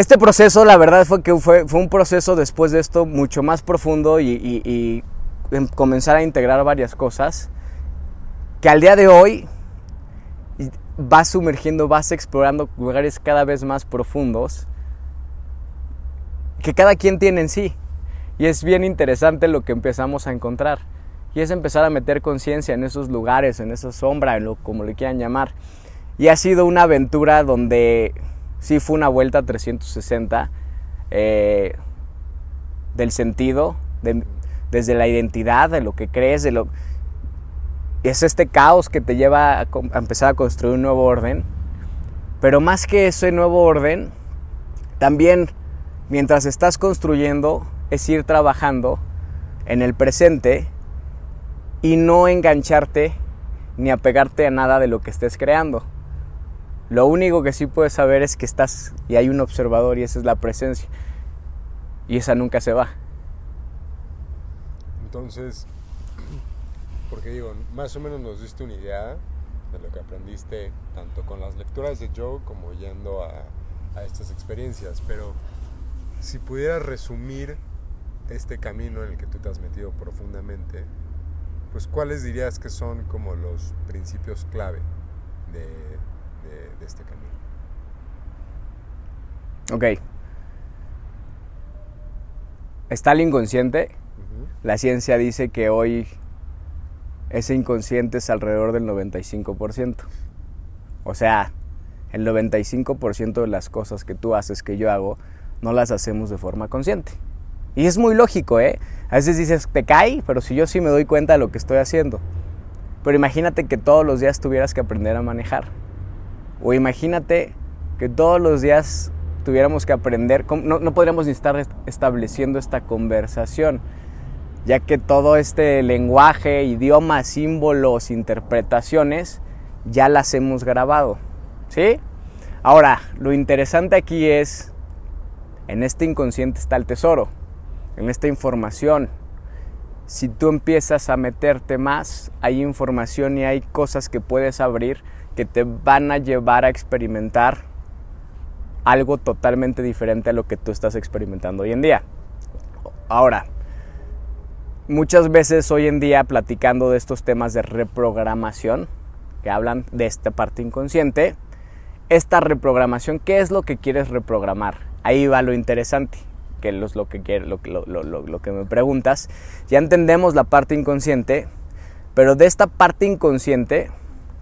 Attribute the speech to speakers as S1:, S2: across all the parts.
S1: Este proceso, la verdad, fue que fue, fue un proceso después de esto mucho más profundo y, y- em- comenzar a integrar varias cosas que al día de hoy vas sumergiendo, vas explorando lugares cada vez más profundos que cada quien tiene en sí. Y es bien interesante lo que empezamos a encontrar. Y es empezar a meter conciencia en esos lugares, en esa sombra, en lo como le quieran llamar. Y ha sido una aventura donde sí fue una vuelta 360 eh, del sentido, de- desde la identidad, de lo que crees, de lo... Es este caos que te lleva a, a empezar a construir un nuevo orden. Pero más que ese nuevo orden, también mientras estás construyendo es ir trabajando en el presente y no engancharte ni apegarte a nada de lo que estés creando. Lo único que sí puedes saber es que estás y hay un observador y esa es la presencia. Y esa nunca se va.
S2: Entonces, porque digo, más o menos nos diste una idea de lo que aprendiste tanto con las lecturas de Joe como yendo a, estas experiencias, pero si pudieras resumir este camino en el que tú te has metido profundamente, pues cuáles dirías que son como los principios clave de, de- este camino.
S1: Ok. Está el inconsciente. La ciencia dice que hoy ese inconsciente es alrededor del 95%. O sea, el 95% de las cosas que tú haces, que yo hago, no las hacemos de forma consciente. Y es muy lógico, ¿eh? A veces dices, te cae, pero si yo sí me doy cuenta de lo que estoy haciendo. Pero imagínate que todos los días tuvieras que aprender a manejar. O imagínate que todos los días tuviéramos que aprender, no, no podríamos ni estar est- estableciendo esta conversación, ya que todo este lenguaje, idiomas, símbolos, interpretaciones, ya las hemos grabado. ¿Sí? Ahora, lo interesante aquí es, en este inconsciente está el tesoro, en esta información. Si tú empiezas a meterte más, hay información y hay cosas que puedes abrir que te van a llevar a experimentar algo totalmente diferente a lo que tú estás experimentando hoy en día. Ahora, muchas veces hoy en día platicando de estos temas de reprogramación, que hablan de esta parte inconsciente, esta reprogramación, ¿qué es lo que quieres reprogramar? Ahí va lo interesante, que es lo que, lo- lo que me preguntas. Ya entendemos la parte inconsciente, pero de esta parte inconsciente,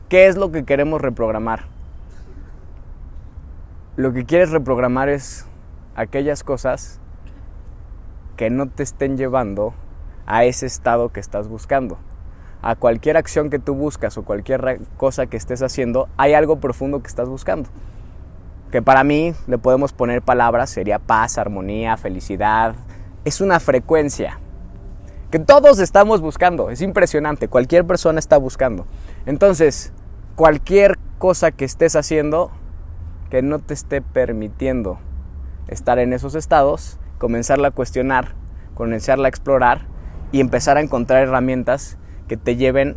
S1: ¿qué es lo que queremos reprogramar? Lo que quieres reprogramar es aquellas cosas que no te estén llevando a ese estado que estás buscando. A cualquier acción que tú buscas o cualquier cosa que estés haciendo, hay algo profundo que estás buscando. Que para mí le podemos poner palabras, sería paz, armonía, felicidad. Es una frecuencia que todos estamos buscando. Es impresionante, cualquier persona está buscando. Entonces, cualquier cosa que estés haciendo que no te esté permitiendo estar en esos estados, comenzarla a cuestionar, comenzarla a explorar y empezar a encontrar herramientas que te lleven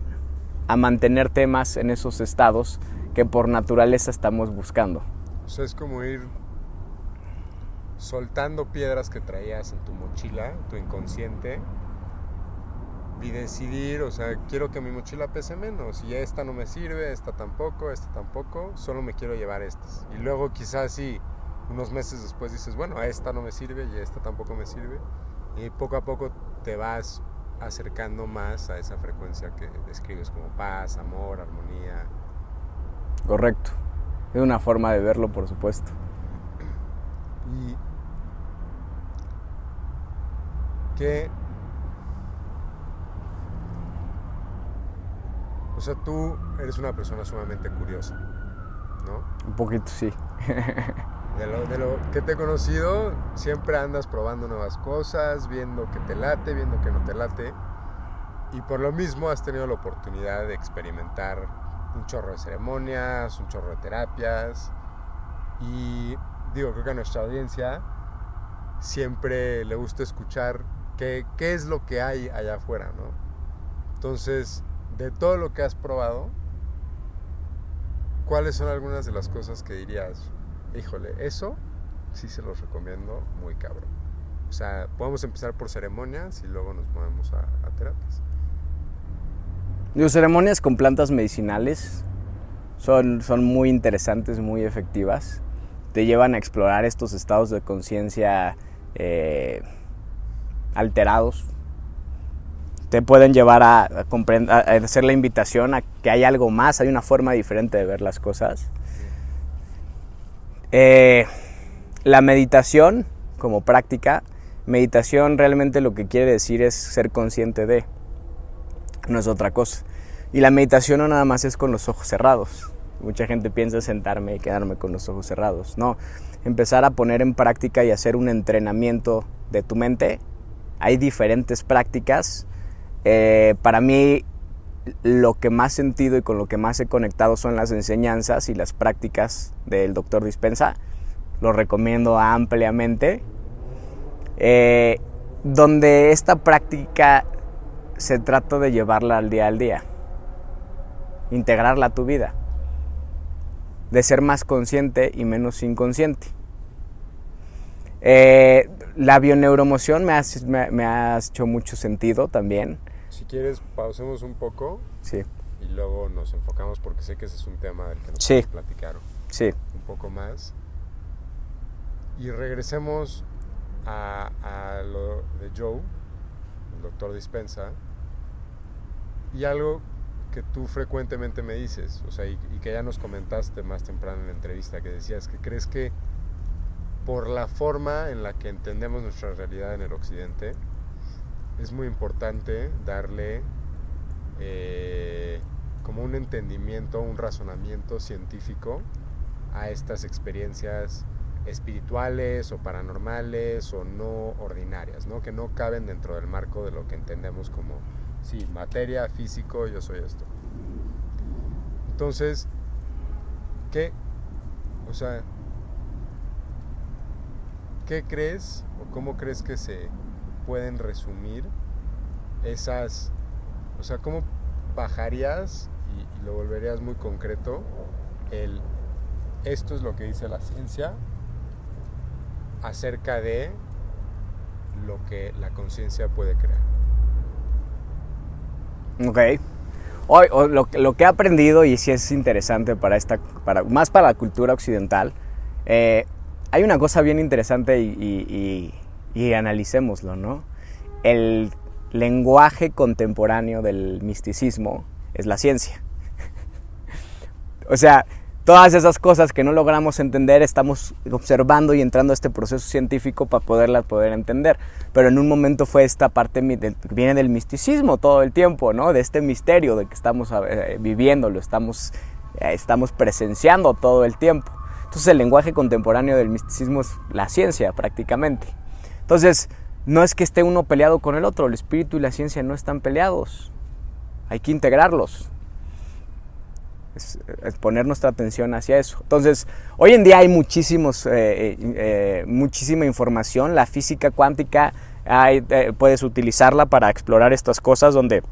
S1: a mantenerte más en esos estados que por naturaleza estamos buscando.
S2: O es como ir soltando piedras que traías en tu mochila, tu inconsciente, y decidir, o sea, quiero que mi mochila pese menos, y esta no me sirve, esta tampoco, esta tampoco, solo me quiero llevar estas. Y luego quizás sí, unos meses después dices, bueno, a esta no me sirve y a esta tampoco me sirve, y poco a poco te vas acercando más a esa frecuencia que describes como paz, amor, armonía.
S1: Correcto. Es una forma de verlo, por supuesto.
S2: Y que o sea, tú eres una persona sumamente curiosa, ¿no?
S1: Un poquito sí.
S2: De lo, de lo que te he conocido, siempre andas probando nuevas cosas, viendo que te late, viendo que no te late. Y por lo mismo has tenido la oportunidad de experimentar un chorro de ceremonias, un chorro de terapias. Y digo, creo que a nuestra audiencia siempre le gusta escuchar qué, qué es lo que hay allá afuera, ¿no? Entonces, de todo lo que has probado, ¿cuáles son algunas de las cosas que dirías, híjole, eso sí se los recomiendo muy cabrón. O sea, podemos empezar por ceremonias y luego nos movemos a, terapias.
S1: Las ceremonias con plantas medicinales son, son muy interesantes, muy efectivas. Te llevan a explorar estos estados de conciencia eh, alterados. Te pueden llevar a, a, a hacer la invitación a que hay algo más, hay una forma diferente de ver las cosas. Eh, la meditación como práctica, meditación realmente lo que quiere decir es ser consciente de, no es otra cosa. Y la meditación no nada más es con los ojos cerrados. Mucha gente piensa sentarme y quedarme con los ojos cerrados. No, empezar a poner en práctica y hacer un entrenamiento de tu mente. Hay diferentes prácticas. Eh, para mí lo que más sentido y con lo que más he conectado son las enseñanzas y las prácticas del doctor Dispensa. Lo recomiendo ampliamente. Eh, donde esta práctica se trata de llevarla al día al día, integrarla a tu vida, de ser más consciente y menos inconsciente. Eh, la bioneuromoción me me ha hecho mucho sentido también.
S2: Si quieres, pausemos un poco
S1: Sí,
S2: y luego nos enfocamos porque sé que ese es un tema del que nos
S1: Sí.
S2: podemos platicar
S1: sí.
S2: un poco más. Y regresemos a, a lo de Joe, el doctor Dispensa, y algo que tú frecuentemente me dices, o sea, y, y que ya nos comentaste más temprano en la entrevista, que decías que crees que por la forma en la que entendemos nuestra realidad en el occidente, es muy importante darle eh, como un entendimiento, un razonamiento científico a estas experiencias espirituales o paranormales o no ordinarias, ¿no? que no caben dentro del marco de lo que entendemos como, sí, materia, físico, yo soy esto. Entonces, ¿qué, o sea, qué crees o cómo crees que se pueden resumir esas, o sea, cómo bajarías y, lo volverías muy concreto el esto es lo que dice la ciencia acerca de lo que la conciencia puede crear.
S1: Ok. Hoy, lo, que he aprendido y sí es interesante para esta, para, más para la cultura occidental, eh, hay una cosa bien interesante y, y analicémoslo, ¿no? El lenguaje contemporáneo del misticismo es la ciencia. o sea, todas esas cosas que no logramos entender estamos observando y entrando a este proceso científico para poderlas poder entender. Pero en un momento fue esta parte que viene del misticismo todo el tiempo, ¿no? De este misterio de que estamos eh, viviendo, lo estamos, eh, estamos presenciando todo el tiempo. Entonces el lenguaje contemporáneo del misticismo es la ciencia prácticamente. Entonces no es que esté uno peleado con el otro, el espíritu y la ciencia no están peleados. Hay que integrarlos. Es, poner nuestra atención hacia eso. Entonces, hoy en día hay muchísimos, eh, eh, muchísima información. La física cuántica eh, puedes utilizarla para explorar estas cosas donde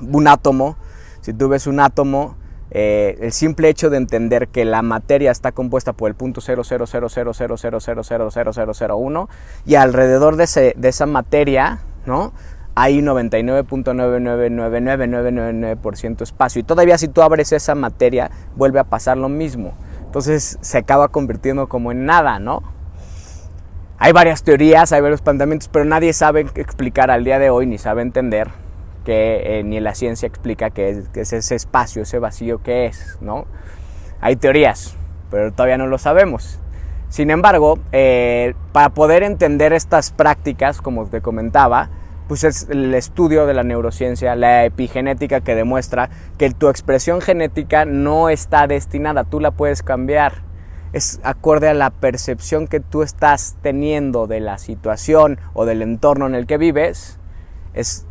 S1: un átomo, si tú ves un átomo, eh, el simple hecho de entender que la materia está compuesta por el punto 0000000000001 y alrededor de esa materia, ¿no? hay 99.9999999% espacio. Y todavía si tú abres esa materia, vuelve a pasar lo mismo. Entonces se acaba convirtiendo como en nada, ¿no? Hay varias teorías, hay varios planteamientos, pero nadie sabe explicar al día de hoy, ni sabe entender que eh, ni la ciencia explica qué es ese espacio, ese vacío que es, ¿no? Hay teorías, pero todavía no lo sabemos. Sin embargo, eh, para poder entender estas prácticas, como te comentaba, pues es el estudio de la neurociencia, la epigenética que demuestra que tu expresión genética no está destinada, tú la puedes cambiar. Es acorde a la percepción que tú estás teniendo de la situación o del entorno en el que vives, es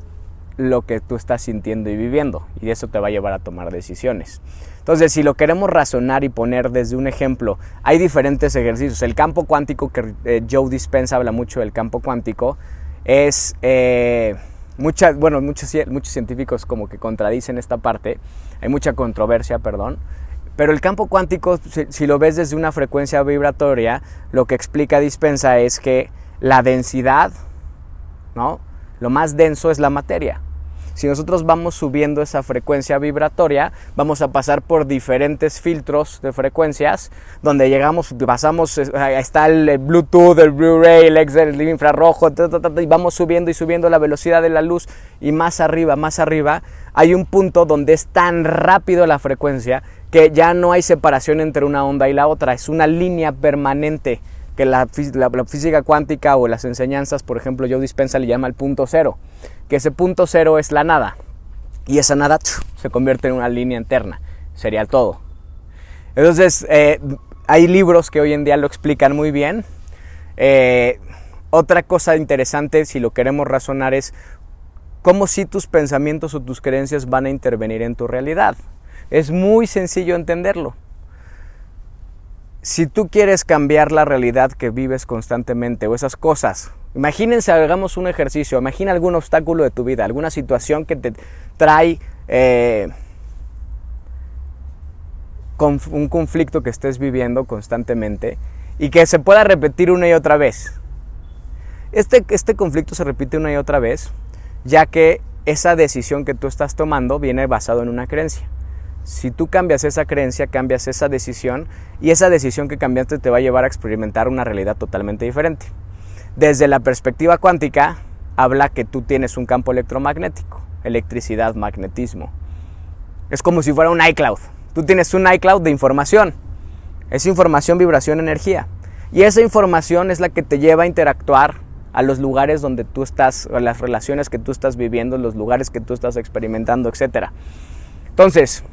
S1: lo que tú estás sintiendo y viviendo y eso te va a llevar a tomar decisiones. Entonces, si lo queremos razonar y poner desde un ejemplo, hay diferentes ejercicios. El campo cuántico, que eh, Joe Dispenza habla mucho del campo cuántico, es eh, muchas bueno muchos muchos científicos como que contradicen esta parte hay mucha controversia perdón Pero el campo cuántico, si, si, lo ves desde una frecuencia vibratoria, lo que explica Dispensa es que la densidad, ¿no? Lo más denso es la materia. Si nosotros vamos subiendo esa frecuencia vibratoria, vamos a pasar por diferentes filtros de frecuencias, donde llegamos, pasamos, está el Bluetooth, el Blu-ray, el, el infrarrojo, y vamos subiendo y subiendo la velocidad de la luz, y más arriba, más arriba, hay un punto donde es tan rápido la frecuencia que ya no hay separación entre una onda y la otra, es una línea permanente que la, física cuántica o las enseñanzas, por ejemplo, Joe Dispensa le llama el punto cero que ese punto cero es la nada. Y esa nada se convierte en una línea interna. Sería el todo. Entonces, eh, hay libros que hoy en día lo explican muy bien. Eh, otra cosa interesante, si lo queremos razonar, es cómo si tus pensamientos o tus creencias van a intervenir en tu realidad. Es muy sencillo entenderlo. Si tú quieres cambiar la realidad que vives constantemente o esas cosas Imagínense, hagamos un ejercicio, imagina algún obstáculo de tu vida, alguna situación que te trae eh, un conflicto que estés viviendo constantemente y que se pueda repetir una y otra vez. Este, este conflicto se repite una y otra vez, ya que esa decisión que tú estás tomando viene basado en una creencia. Si tú cambias esa creencia, cambias esa decisión y esa decisión que cambiaste te va a llevar a experimentar una realidad totalmente diferente. Desde la perspectiva cuántica, habla que tú tienes un campo electromagnético, electricidad, magnetismo. Es como si fuera un iCloud. Tú tienes un iCloud de información. Es información, vibración, energía. Y esa información es la que te lleva a interactuar a los lugares donde tú estás, a las relaciones que tú estás viviendo, los lugares que tú estás experimentando, etc. Entonces,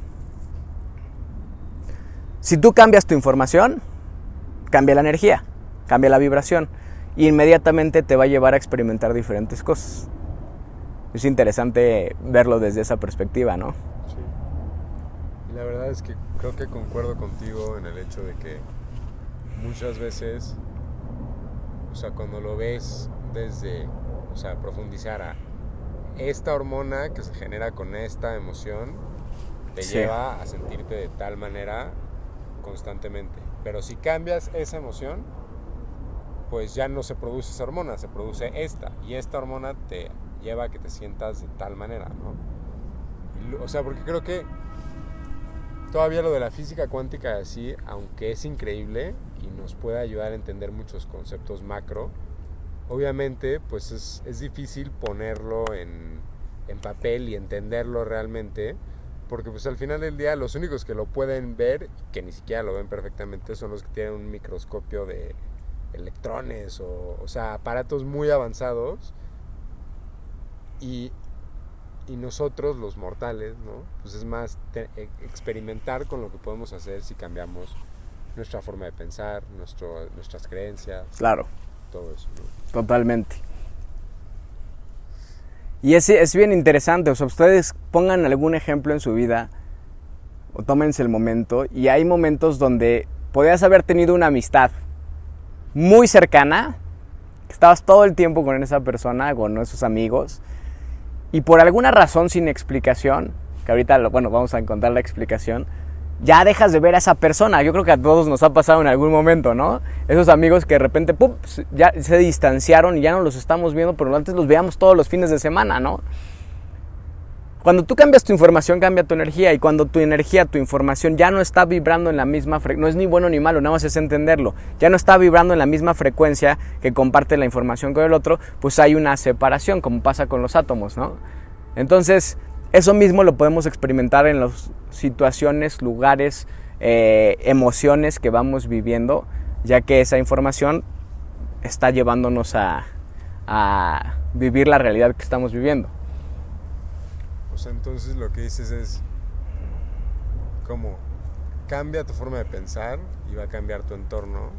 S1: si tú cambias tu información, cambia la energía, cambia la vibración y inmediatamente te va a llevar a experimentar diferentes cosas. Es interesante verlo desde esa perspectiva, ¿no?
S2: Sí. La verdad es que creo que concuerdo contigo en el hecho de que muchas veces, o sea, cuando lo ves desde, o sea, profundizar a esta hormona que se genera con esta emoción, te lleva a sentirte de tal manera constantemente. Pero si cambias esa emoción, pues ya no se produce esa hormona, se produce esta. Y esta hormona te lleva a que te sientas de tal manera, ¿no? O sea, porque creo que todavía lo de la física cuántica así, aunque es increíble y nos puede ayudar a entender muchos conceptos macro, obviamente pues es, es difícil ponerlo en, en papel y entenderlo realmente, porque pues al final del día los únicos que lo pueden ver, que ni siquiera lo ven perfectamente, son los que tienen un microscopio de electrones o, o sea, aparatos muy avanzados y, y, nosotros los mortales, ¿no? Pues es más e, experimentar con lo que podemos hacer si cambiamos nuestra forma de pensar, nuestro, nuestras creencias.
S1: Claro.
S2: Todo eso.
S1: Totalmente. Y es, es bien interesante, o sea, ustedes pongan algún ejemplo en su vida o tómense el momento y hay momentos donde podías haber tenido una amistad muy cercana, que estabas todo el tiempo con esa persona, con esos amigos, y por alguna razón sin explicación, que ahorita, bueno, vamos a encontrar la explicación, ya dejas de ver a esa persona. Yo creo que a todos nos ha pasado en algún momento, ¿no? Esos amigos que de repente, ¡pum!, ya se distanciaron y ya no los estamos viendo, pero antes los veíamos todos los fines de semana, ¿no? Cuando tú cambias tu información, cambia tu energía. Y cuando tu energía, tu información ya no está vibrando en la misma frecuencia, no es ni bueno ni malo, nada más es entenderlo. Ya no está vibrando en la misma frecuencia que comparte la información con el otro, pues hay una separación, como pasa con los átomos, ¿no? Entonces, eso mismo lo podemos experimentar en las situaciones, lugares, eh, emociones que vamos viviendo, ya que esa información está llevándonos a vivir la realidad que estamos viviendo
S2: entonces lo que dices es como cambia tu forma de pensar y va a cambiar tu entorno,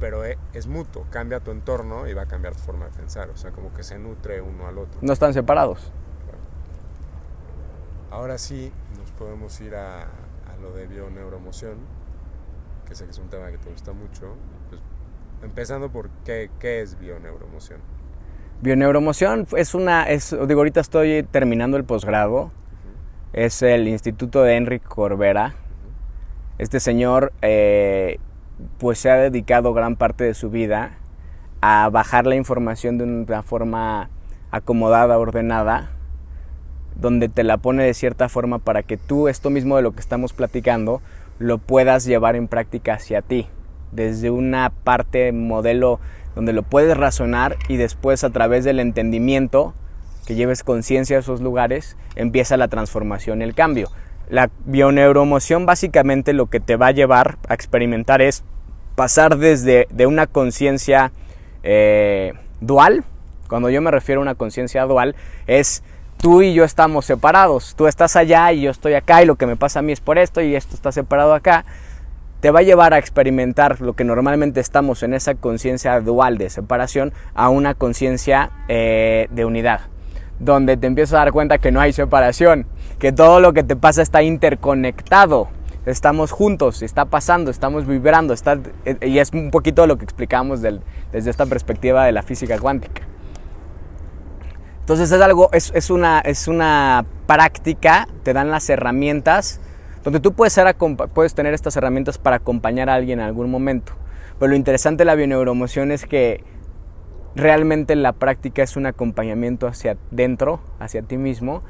S2: pero e, es mutuo, cambia tu entorno y va a cambiar tu forma de pensar, o sea, como que se nutre uno al otro.
S1: No están separados.
S2: Ahora sí, nos podemos ir a, lo de bioneuroemoción, que sé que es un tema que te gusta mucho, pues, empezando por qué, qué es bioneuroemoción.
S1: Bioneuromoción es una, es, digo, ahorita estoy terminando el posgrado, es el Instituto de Enrique Corbera, Este señor eh, pues se ha dedicado gran parte de su vida a bajar la información de una forma acomodada, ordenada, donde te la pone de cierta forma para que tú esto mismo de lo que estamos platicando lo puedas llevar en práctica hacia ti, desde una parte modelo donde lo puedes razonar y después a través del entendimiento, que lleves conciencia a esos lugares, empieza la transformación el cambio. La bioneuromoción básicamente lo que te va a llevar a experimentar es pasar desde de una conciencia eh, dual, cuando yo me refiero a una conciencia dual, es tú y yo estamos separados, tú estás allá y yo estoy acá y lo que me pasa a mí es por esto y esto está separado acá, te va a llevar a experimentar lo que normalmente estamos en esa conciencia dual de separación a una conciencia eh, de unidad, donde te empiezas a dar cuenta que no hay separación, que todo lo que te pasa está interconectado, estamos juntos, está pasando, estamos vibrando, está, y es un poquito lo que explicamos desde esta perspectiva de la física cuántica. Entonces es algo, es, una, es una práctica, te dan las herramientas, donde tú puedes, tener estas herramientas para acompañar a alguien en algún momento. Pero lo interesante de la bioneuromoción es que realmente la práctica es un acompañamiento hacia dentro, hacia ti mismo,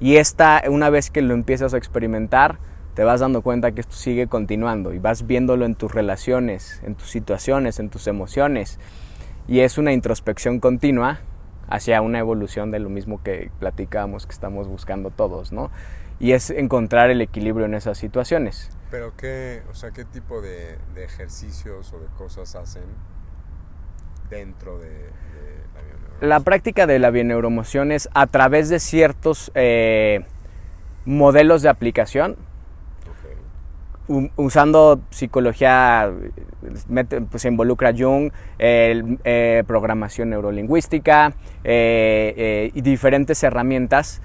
S1: y esta, una vez que lo empiezas a experimentar, te vas dando cuenta que esto sigue continuando y vas viéndolo en tus relaciones, en tus situaciones, en tus emociones. Y es una introspección continua hacia una evolución de lo mismo que platicábamos que estamos buscando todos, ¿no? Y es encontrar el equilibrio en esas situaciones.
S2: Pero qué, o sea, qué tipo de, ejercicios o de cosas hacen dentro de, la bioneuromoción.
S1: La práctica de la bioneuromoción es a través de ciertos eh, modelos de aplicación usando psicología, pues se involucra Jung, eh, programación neurolingüística eh, eh, y diferentes herramientas,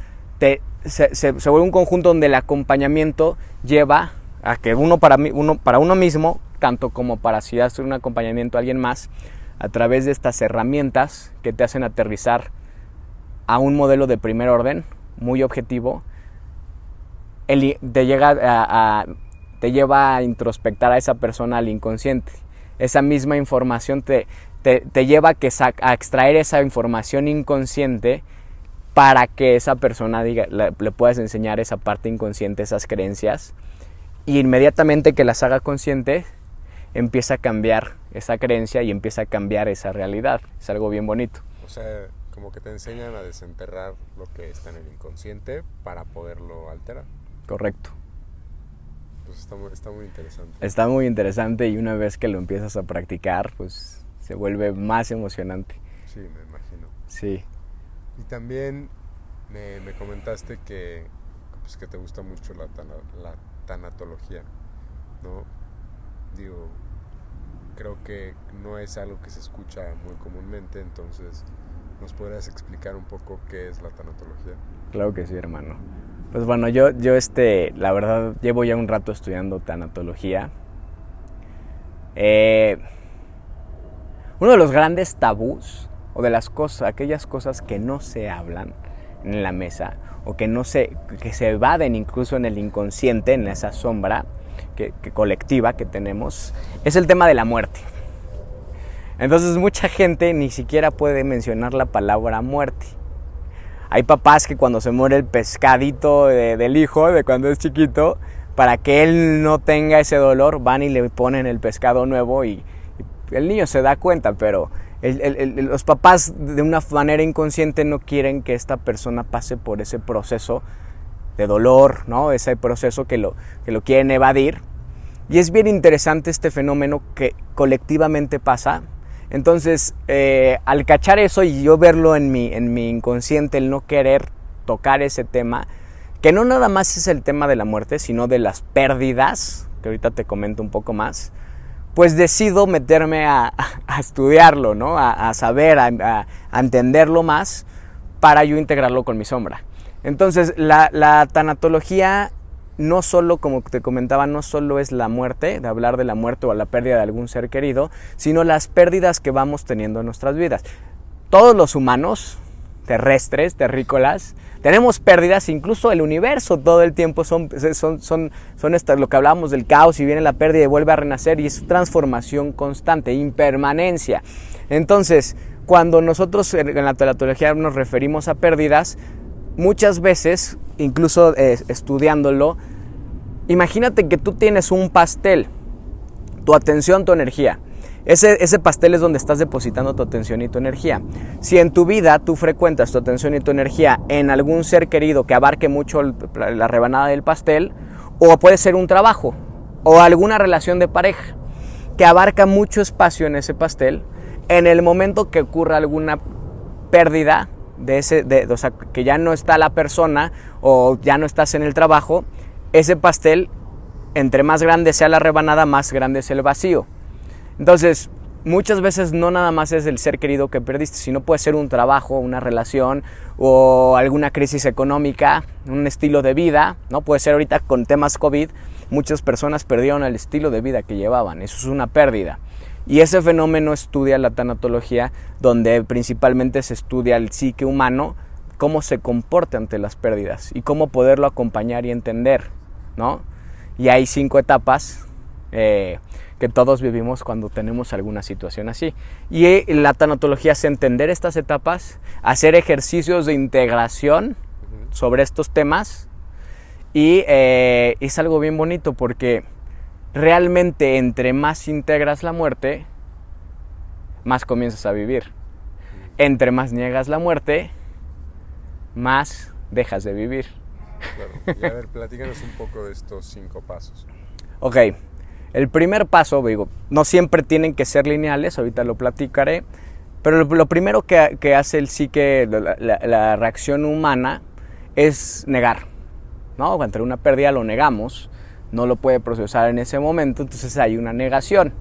S1: se, vuelve un conjunto donde el acompañamiento lleva a que uno para, uno para uno mismo, tanto como para si hace un acompañamiento a alguien más, a través de estas herramientas que te hacen aterrizar a un modelo de primer orden, muy objetivo, te llega a te lleva a introspectar a esa persona al inconsciente. Esa misma información te, te, lleva a, que a extraer esa información inconsciente para que esa persona diga, le, puedas enseñar esa parte inconsciente, esas creencias. Y inmediatamente que las haga consciente, empieza a cambiar esa creencia y empieza a cambiar esa realidad. Es algo bien bonito.
S2: O sea, como que te enseñan a desenterrar lo que está en el inconsciente para poderlo alterar.
S1: Correcto.
S2: Pues está muy, interesante.
S1: Está muy interesante y una vez que lo empiezas a practicar, pues se vuelve más emocionante.
S2: Sí, me imagino.
S1: Sí.
S2: Y también me, comentaste que, pues, que te gusta mucho la, la tanatología, ¿no? Digo, creo que no es algo que se escucha muy comúnmente, entonces, ¿nos podrías explicar un poco qué es la tanatología?
S1: Claro que sí, hermano. Pues bueno, yo, yo este, la verdad, llevo ya un rato estudiando tanatología. Eh, uno de los grandes tabús, o de las cosas, aquellas cosas que no se hablan en la mesa, o que no se, que se evaden incluso en el inconsciente, en esa sombra que, colectiva que tenemos, es el tema de la muerte. Entonces mucha gente ni siquiera puede mencionar la palabra muerte. Hay papás que cuando se muere el pescadito del hijo, de cuando es chiquito, para que él no tenga ese dolor, van y le ponen el pescado nuevo y, el niño se da cuenta, pero los papás de una manera inconsciente no quieren que esta persona pase por ese proceso de dolor, ¿no? Ese proceso que lo, que lo quieren evadir. Y es bien interesante este fenómeno que colectivamente pasa entonces, eh, al cachar eso y yo verlo en mi, en mi inconsciente, el no querer tocar ese tema, que no nada más es el tema de la muerte, sino de las pérdidas, que ahorita te comento un poco más, pues decido meterme a, estudiarlo, ¿no? a, saber, a, entenderlo más para yo integrarlo con mi sombra. Entonces, la, la tanatología no solo, como te comentaba, no solo es la muerte, de hablar de la muerte o la pérdida de algún ser querido, sino las pérdidas que vamos teniendo en nuestras vidas. Todos los humanos terrestres, terrícolas, tenemos pérdidas, incluso el universo todo el tiempo son, son, son, son lo que hablábamos del caos y viene la pérdida y vuelve a renacer y es transformación constante, impermanencia. Entonces, cuando nosotros en la telatología nos referimos a pérdidas, muchas veces, incluso eh, estudiándolo, imagínate que tú tienes un pastel, tu atención, tu energía. Ese, ese, pastel es donde estás depositando tu atención y tu energía. Si en tu vida tú frecuentas tu atención y tu energía en algún ser querido que abarque mucho la rebanada del pastel, o puede ser un trabajo, o alguna relación de pareja que abarca mucho espacio en ese pastel, en el momento que ocurra alguna pérdida de ese, de, o sea, que ya no está la persona o ya no estás en el trabajo, ese pastel, entre más grande sea la rebanada, más grande es el vacío. Entonces, muchas veces no nada más es el ser querido que perdiste, sino puede ser un trabajo, una relación o alguna crisis económica, un estilo de vida, ¿no? Puede ser ahorita con temas COVID, muchas personas perdieron el estilo de vida que llevaban, eso es una pérdida. Y ese fenómeno estudia la tanatología, donde principalmente se estudia el psique humano, cómo se comporta ante las pérdidas y cómo poderlo acompañar y entender, ¿no? Y hay cinco etapas eh, que todos vivimos cuando tenemos alguna situación así. Y eh, la tanatología es entender estas etapas, hacer ejercicios de integración sobre estos temas y eh, es algo bien bonito porque realmente entre más integras la muerte, más comienzas a vivir. Entre más niegas la muerte, más dejas de vivir.
S2: Claro. Y a ver, platícanos un poco de estos cinco pasos.
S1: Ok, el primer paso, digo, no siempre tienen que ser lineales, ahorita lo platicaré, pero lo, primero que, hace el psique, la, la, reacción humana, es negar. ¿no? Entre una pérdida lo negamos, no lo puede procesar en ese momento, entonces hay una negación.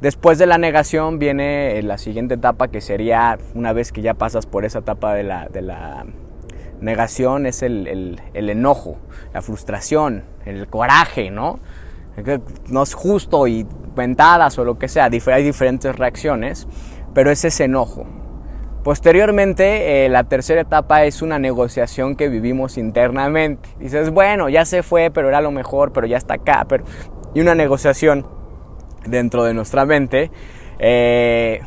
S1: Después de la negación viene la siguiente etapa que sería, una vez que ya pasas por esa etapa de la, de la negación, es el, el, enojo, la frustración, el coraje, ¿no? No es justo y ventadas o lo que sea, hay diferentes reacciones, pero es ese enojo. Posteriormente, eh, la tercera etapa es una negociación que vivimos internamente. Dices, bueno, ya se fue, pero era lo mejor, pero ya está acá. Pero... Y una negociación dentro de nuestra mente. Eh,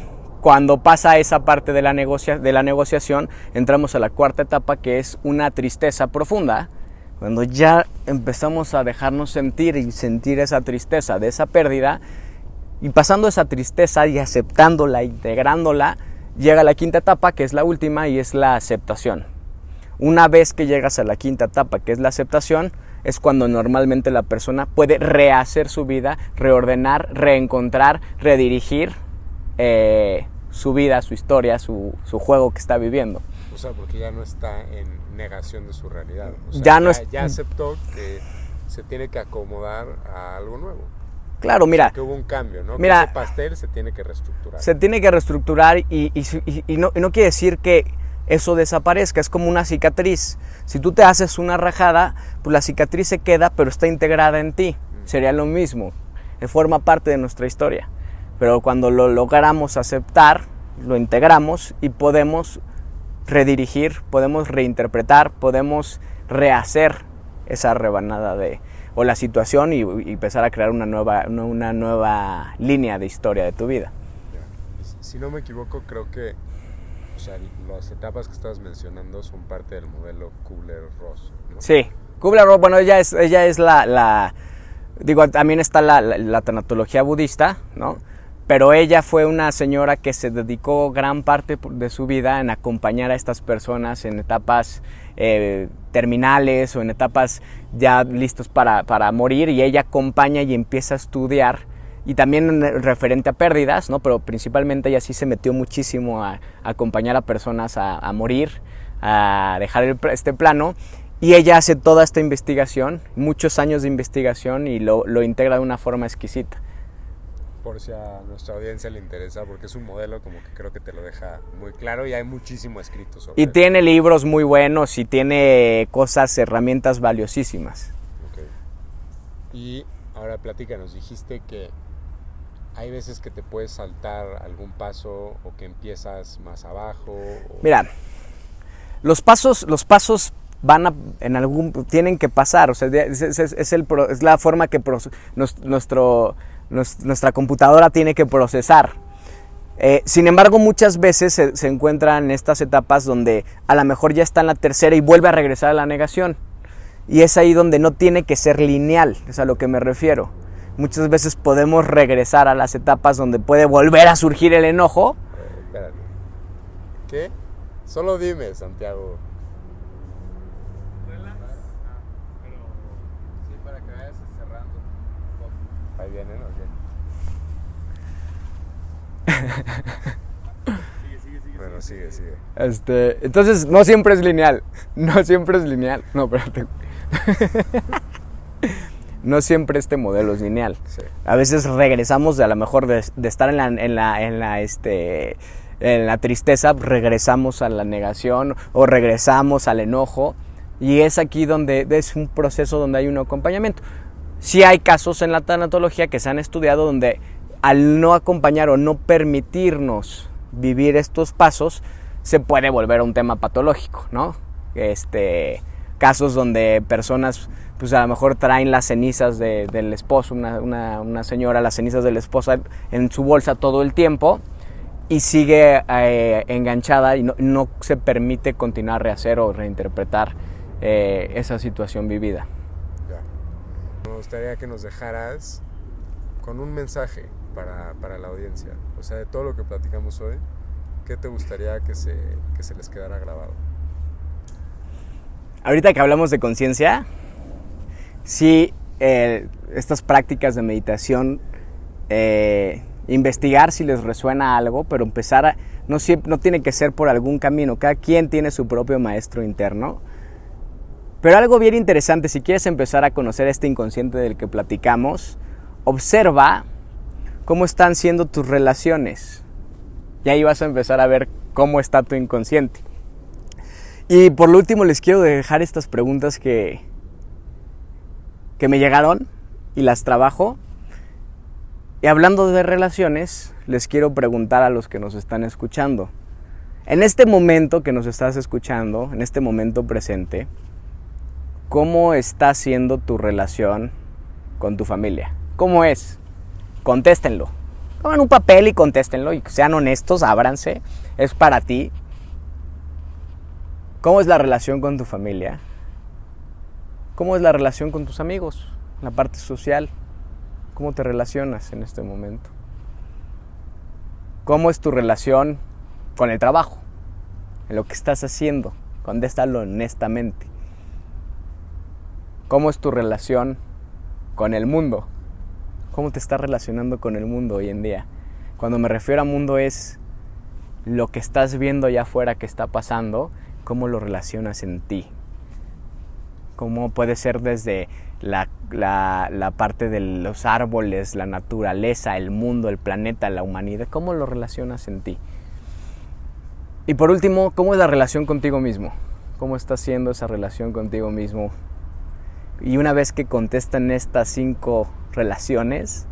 S1: cuando pasa esa parte de la, de la negociación, entramos a la cuarta etapa que es una tristeza profunda. Cuando ya empezamos a dejarnos sentir y sentir esa tristeza de esa pérdida, y pasando esa tristeza y aceptándola, integrándola, llega la quinta etapa, que es la última, y es la aceptación. Una vez que llegas a la quinta etapa, que es la aceptación, es cuando normalmente la persona puede rehacer su vida, reordenar, reencontrar, redirigir eh, su vida, su historia, su, juego que está viviendo.
S2: O sea, porque ya no está en negación de su realidad.
S1: ya, no
S2: ya aceptó que se tiene que acomodar a algo nuevo.
S1: Claro, mira.
S2: Que hubo un cambio, ¿no? Mira, ese pastel se tiene que reestructurar.
S1: Se tiene que reestructurar y, no, quiere decir que eso desaparezca, es como una cicatriz. Si tú te haces una rajada, pues la cicatriz se queda, pero está integrada en ti. Mm. Sería lo mismo, forma parte de nuestra historia. Pero cuando lo logramos aceptar, lo integramos y podemos redirigir, podemos reinterpretar, podemos rehacer esa rebanada de, o la situación y, empezar a crear una nueva, una nueva línea de historia de tu vida.
S2: Si no me equivoco, creo que o sea, las etapas que estabas mencionando son parte del modelo Kubler-Ross.
S1: Sí, Kubler-Ross, bueno, ella es, ella es la, la digo, también está la, la, tanatología budista, ¿no? Pero ella fue una señora que se dedicó gran parte de su vida en acompañar a estas personas en etapas eh, terminales o en etapas ya listos para, morir y ella acompaña y empieza a estudiar y también referente a pérdidas, ¿no? pero principalmente ella sí se metió muchísimo a, acompañar a personas a, morir, a dejar este plano y ella hace toda esta investigación, muchos años de investigación y lo, lo integra de una forma exquisita
S2: por si a nuestra audiencia le interesa, porque es un modelo como que creo que te lo deja muy claro y hay muchísimo escrito sobre
S1: Y tiene libros muy buenos y tiene cosas, herramientas valiosísimas.
S2: Y ahora platícanos, dijiste que hay veces que te puedes saltar algún paso o que empiezas más abajo. o-
S1: Mira, los pasos, los pasos van a, en algún, tienen que pasar, o sea, es, es- es el es la forma que nuestro, nuestra computadora tiene que procesar. Eh, sin embargo, muchas veces se, encuentran estas etapas donde a lo mejor ya está en la tercera y vuelve a regresar a la negación. Y es ahí donde no tiene que ser lineal, es a lo que me refiero. Muchas veces podemos regresar a las etapas donde puede volver a surgir el enojo,
S2: espérate. ¿Qué? Solo dime, Santiago. Sí, para que vayas cerrando. Ahí vienen, ok. Bueno, sigue, sigue.
S1: Este, entonces, no siempre es lineal. No siempre es lineal. No, espérate. no siempre este modelo es lineal.
S2: Sí.
S1: A veces regresamos de a lo mejor de, de estar en la, en la, en la, este, en la tristeza, regresamos a la negación o regresamos al enojo. Y es aquí donde es un proceso donde hay un acompañamiento. Sí hay casos en la tanatología que se han estudiado donde al no acompañar o no permitirnos vivir estos pasos, se puede volver a un tema patológico, ¿no? Este, casos donde personas, pues a lo mejor traen las cenizas de- del esposo, una, una- señora, las cenizas de la esposa en su bolsa todo el tiempo y sigue eh, enganchada y no, no se permite continuar rehacer o reinterpretar eh, esa situación vivida.
S2: Me gustaría que nos dejaras con un mensaje para, para la audiencia. O sea, de todo lo que platicamos hoy, ¿qué te gustaría que se, que se les quedara grabado?
S1: Ahorita que hablamos de conciencia, sí, estas prácticas de meditación, eh, investigar si les resuena algo, pero empezar a, no, no tiene que ser por algún camino, cada quien tiene su propio maestro interno. Pero algo bien interesante, si quieres empezar a conocer este inconsciente del que platicamos, observa cómo están siendo tus relaciones. Y ahí vas a empezar a ver cómo está tu inconsciente. Y por lo último les quiero dejar estas preguntas que, que me llegaron y las trabajo. Y hablando de relaciones, les quiero preguntar a los que nos están escuchando. En este momento que nos estás escuchando, en este momento presente, ¿cómo está siendo tu relación con tu familia? ¿Cómo es? Contéstenlo. Tomen un papel y contéstenlo y sean honestos, ábranse. Es para ti. ¿Cómo es la relación con tu familia? ¿Cómo es la relación con tus amigos? La parte social. ¿Cómo te relacionas en este momento? ¿Cómo es tu relación con el trabajo? En lo que estás haciendo. Contéstalo honestamente. ¿Cómo es tu relación con el mundo? ¿Cómo te estás relacionando con el mundo hoy en día? Cuando me refiero a mundo es lo que estás viendo allá afuera que está pasando, cómo lo relacionas en ti. Cómo puede ser desde la, parte de los árboles, la naturaleza, el mundo, el planeta, la humanidad, cómo lo relacionas en ti. Y por último, ¿cómo es la relación contigo mismo? ¿Cómo está siendo esa relación contigo mismo? Y una vez que contestan estas cinco relaciones,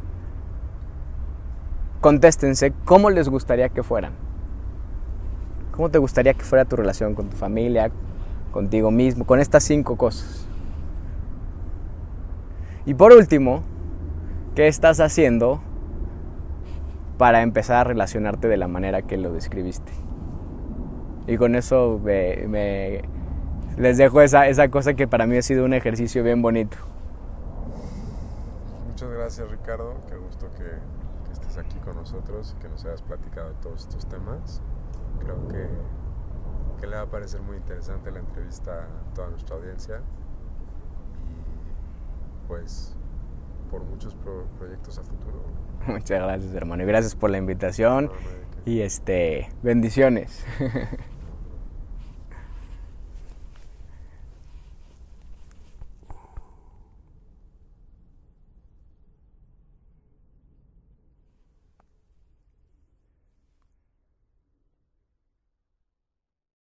S1: contéstense cómo les gustaría que fueran. ¿Cómo te gustaría que fuera tu relación con tu familia, contigo mismo, con estas cinco cosas? Y por último, ¿qué estás haciendo para empezar a relacionarte de la manera que lo describiste? Y con eso me, les dejo esa, esa cosa que para mí ha sido un ejercicio bien bonito.
S2: Muchas gracias, Ricardo. Qué gusto que, que estés aquí con nosotros y que nos hayas platicado de todos estos temas. Creo que, que le va a parecer muy interesante la entrevista a toda nuestra audiencia. Y pues por muchos pro- proyectos a futuro.
S1: Muchas gracias, hermano. Y gracias por la invitación.
S2: No, no.
S1: Y este, bendiciones.